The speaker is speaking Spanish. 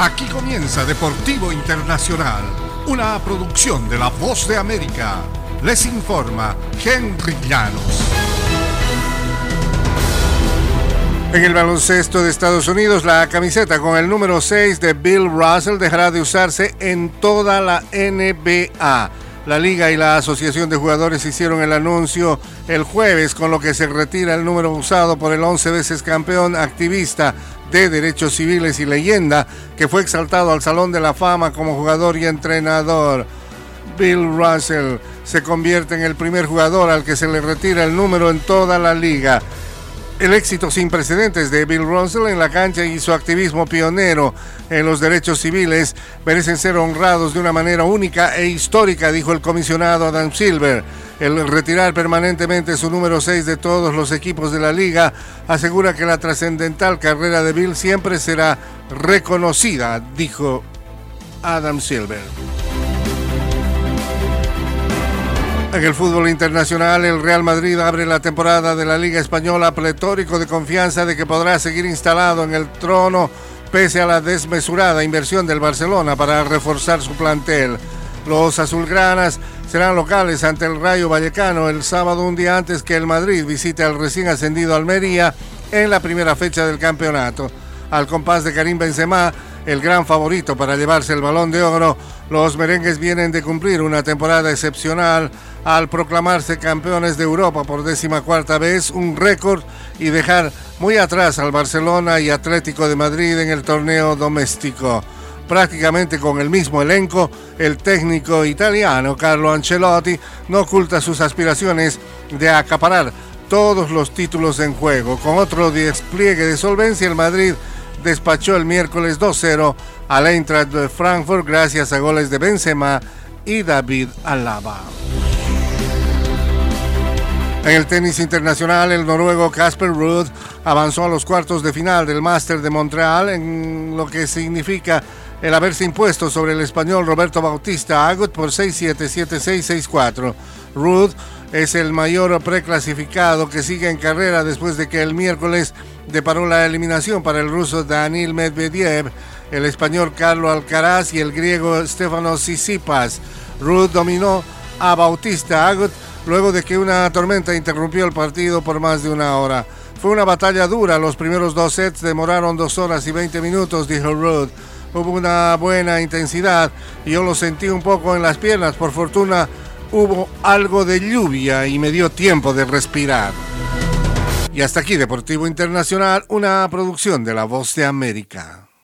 Aquí comienza Deportivo Internacional, una producción de La Voz de América. Les informa Henry Llanos. En el baloncesto de Estados Unidos, la camiseta con el número 6 de Bill Russell dejará de usarse en toda la NBA. La liga y la asociación de jugadores hicieron el anuncio el jueves con lo que se retira el número usado por el 11 veces campeón activista de derechos civiles y leyenda que fue exaltado al Salón de la Fama como jugador y entrenador. Bill Russell se convierte en el primer jugador al que se le retira el número en toda la liga. El éxito sin precedentes de Bill Russell en la cancha y su activismo pionero en los derechos civiles merecen ser honrados de una manera única e histórica, dijo el comisionado Adam Silver. El retirar permanentemente su número 6 de todos los equipos de la liga asegura que la trascendental carrera de Bill siempre será reconocida, dijo Adam Silver. En el fútbol internacional, el Real Madrid abre la temporada de la Liga Española pletórico de confianza de que podrá seguir instalado en el trono pese a la desmesurada inversión del Barcelona para reforzar su plantel. Los azulgranas serán locales ante el Rayo Vallecano el sábado un día antes que el Madrid visite al recién ascendido Almería en la primera fecha del campeonato. Al compás de Karim Benzema, el gran favorito para llevarse el balón de oro, los merengues vienen de cumplir una temporada excepcional al proclamarse campeones de Europa por décima cuarta vez, un récord y dejar muy atrás al Barcelona y Atlético de Madrid en el torneo doméstico. Prácticamente con el mismo elenco, el técnico italiano Carlo Ancelotti no oculta sus aspiraciones de acaparar todos los títulos en juego. Con otro despliegue de solvencia, el Madrid despachó el miércoles 2-0 al Eintracht de Frankfurt gracias a goles de Benzema y David Alaba. En el tenis internacional, el noruego Casper Ruud avanzó a los cuartos de final del Master de Montreal, en lo que significa el haberse impuesto sobre el español Roberto Bautista Agut por 6-7, 7-6, 6-4. Ruud es el mayor preclasificado que sigue en carrera después de que el miércoles deparó la eliminación para el ruso Daniil Medvedev, el español Carlos Alcaraz y el griego Stefanos Tsitsipas. Ruud dominó a Bautista Agut luego de que una tormenta interrumpió el partido por más de una hora. Fue una batalla dura, los primeros dos sets demoraron dos horas y 20 minutos, dijo Rudd. Hubo una buena intensidad yo lo sentí un poco en las piernas. Por fortuna hubo algo de lluvia y me dio tiempo de respirar. Y hasta aquí Deportivo Internacional, una producción de La Voz de América.